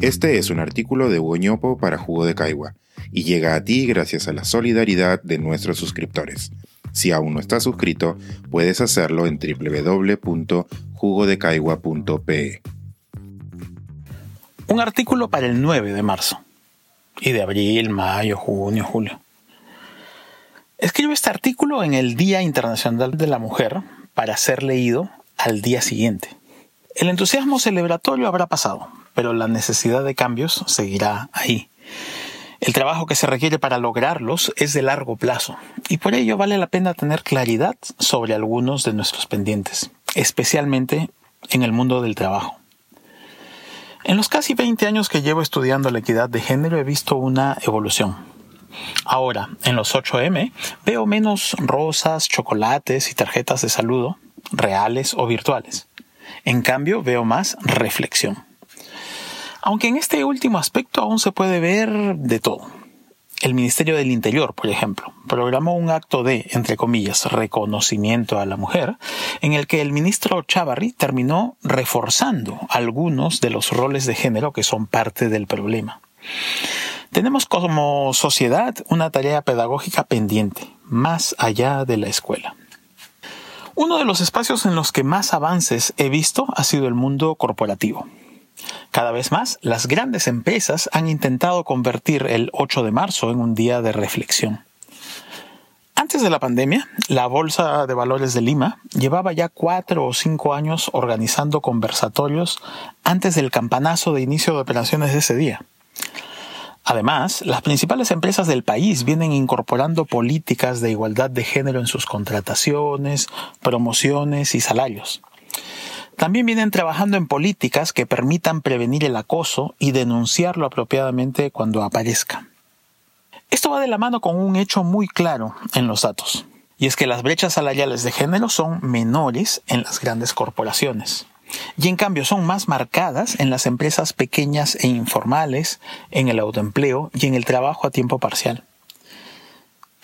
Este es un artículo de Hugo para Jugo de Caigua y llega a ti gracias a la solidaridad de nuestros suscriptores. Si aún no estás suscrito, puedes hacerlo en www.jugodecaigua.pe. Un artículo para el 9 de marzo y de abril, mayo, junio, julio. Escribo este artículo en el Día Internacional de la Mujer para ser leído al día siguiente. El entusiasmo celebratorio habrá pasado, pero la necesidad de cambios seguirá ahí. El trabajo que se requiere para lograrlos es de largo plazo y por ello vale la pena tener claridad sobre algunos de nuestros pendientes, especialmente en el mundo del trabajo. En los casi 20 años que llevo estudiando la equidad de género he visto una evolución. Ahora, en los 8M, veo menos rosas, chocolates y tarjetas de saludo, reales o virtuales. En cambio, veo más reflexión. Aunque en este último aspecto aún se puede ver de todo. El Ministerio del Interior, por ejemplo, programó un acto de, entre comillas, reconocimiento a la mujer, en el que el ministro Chavarri terminó reforzando algunos de los roles de género que son parte del problema. Tenemos como sociedad una tarea pedagógica pendiente, más allá de la escuela. Uno de los espacios en los que más avances he visto ha sido el mundo corporativo. Cada vez más, las grandes empresas han intentado convertir el 8 de marzo en un día de reflexión. Antes de la pandemia, la Bolsa de Valores de Lima llevaba ya cuatro o cinco años organizando conversatorios antes del campanazo de inicio de operaciones de ese día. Además, las principales empresas del país vienen incorporando políticas de igualdad de género en sus contrataciones, promociones y salarios. También vienen trabajando en políticas que permitan prevenir el acoso y denunciarlo apropiadamente cuando aparezca. Esto va de la mano con un hecho muy claro en los datos, y es que las brechas salariales de género son menores en las grandes corporaciones, y en cambio son más marcadas en las empresas pequeñas e informales, en el autoempleo y en el trabajo a tiempo parcial.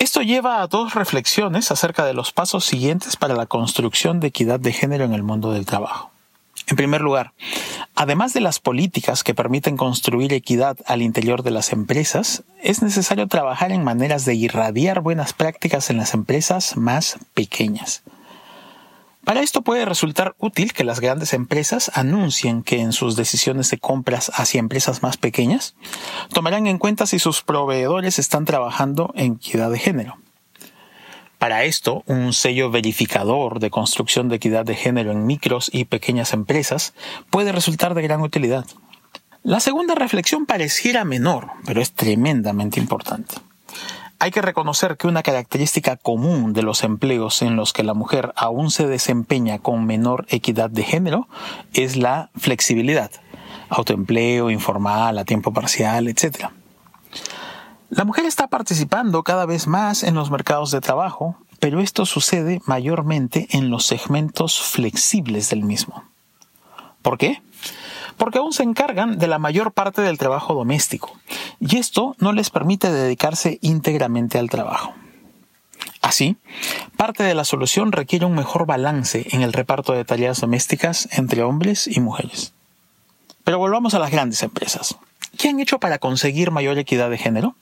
Esto lleva a dos reflexiones acerca de los pasos siguientes para la construcción de equidad de género en el mundo del trabajo. En primer lugar, además de las políticas que permiten construir equidad al interior de las empresas, es necesario trabajar en maneras de irradiar buenas prácticas en las empresas más pequeñas. Para esto puede resultar útil que las grandes empresas anuncien que en sus decisiones de compras hacia empresas más pequeñas tomarán en cuenta si sus proveedores están trabajando en equidad de género. Para esto, un sello verificador de construcción de equidad de género en micros y pequeñas empresas puede resultar de gran utilidad. La segunda reflexión pareciera menor, pero es tremendamente importante. Hay que reconocer que una característica común de los empleos en los que la mujer aún se desempeña con menor equidad de género es la flexibilidad, autoempleo, informal, a tiempo parcial, etc. La mujer está participando cada vez más en los mercados de trabajo, pero esto sucede mayormente en los segmentos flexibles del mismo. ¿Por qué? Porque aún se encargan de la mayor parte del trabajo doméstico y esto no les permite dedicarse íntegramente al trabajo. Así, parte de la solución requiere un mejor balance en el reparto de tareas domésticas entre hombres y mujeres. Pero volvamos a las grandes empresas. ¿Qué han hecho para conseguir mayor equidad de género?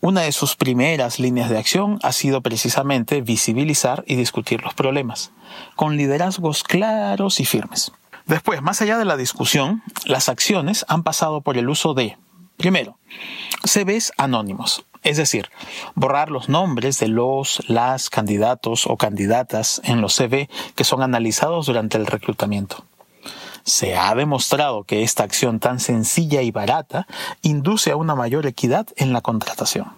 Una de sus primeras líneas de acción ha sido precisamente visibilizar y discutir los problemas, con liderazgos claros y firmes. Después, más allá de la discusión, las acciones han pasado por el uso de Primero, CVs anónimos, es decir, borrar los nombres de los, las candidatos o candidatas en los CV que son analizados durante el reclutamiento. Se ha demostrado que esta acción tan sencilla y barata induce a una mayor equidad en la contratación.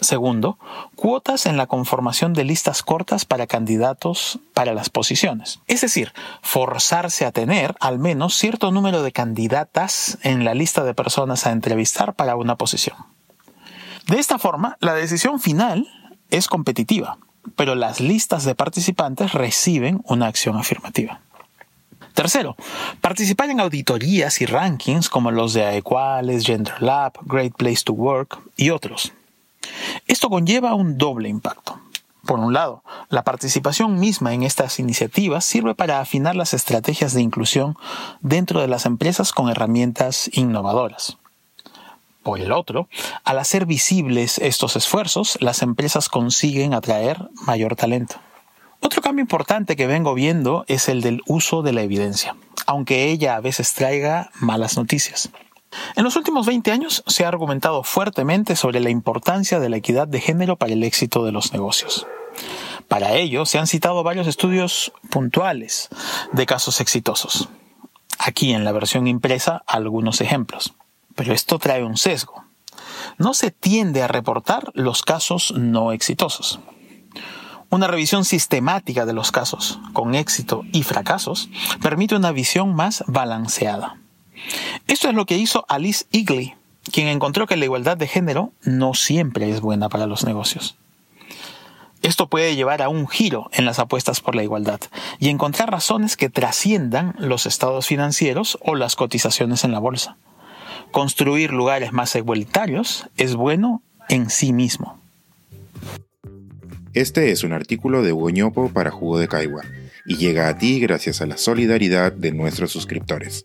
Segundo, cuotas en la conformación de listas cortas para candidatos para las posiciones. Es decir, forzarse a tener al menos cierto número de candidatas en la lista de personas a entrevistar para una posición. De esta forma, la decisión final es competitiva, pero las listas de participantes reciben una acción afirmativa. Tercero, participar en auditorías y rankings como los de Aequales, Gender Lab, Great Place to Work y otros. Esto conlleva un doble impacto. Por un lado, la participación misma en estas iniciativas sirve para afinar las estrategias de inclusión dentro de las empresas con herramientas innovadoras. Por el otro, al hacer visibles estos esfuerzos, las empresas consiguen atraer mayor talento. Otro cambio importante que vengo viendo es el del uso de la evidencia, aunque ella a veces traiga malas noticias. En los últimos 20 años se ha argumentado fuertemente sobre la importancia de la equidad de género para el éxito de los negocios. Para ello se han citado varios estudios puntuales de casos exitosos. Aquí en la versión impresa algunos ejemplos. Pero esto trae un sesgo. No se tiende a reportar los casos no exitosos. Una revisión sistemática de los casos con éxito y fracasos permite una visión más balanceada. Esto es lo que hizo Alice Eagley, quien encontró que la igualdad de género no siempre es buena para los negocios. Esto puede llevar a un giro en las apuestas por la igualdad y encontrar razones que trasciendan los estados financieros o las cotizaciones en la bolsa. Construir lugares más igualitarios es bueno en sí mismo. Este es un artículo de Hugo para Jugo de Caigua y llega a ti gracias a la solidaridad de nuestros suscriptores.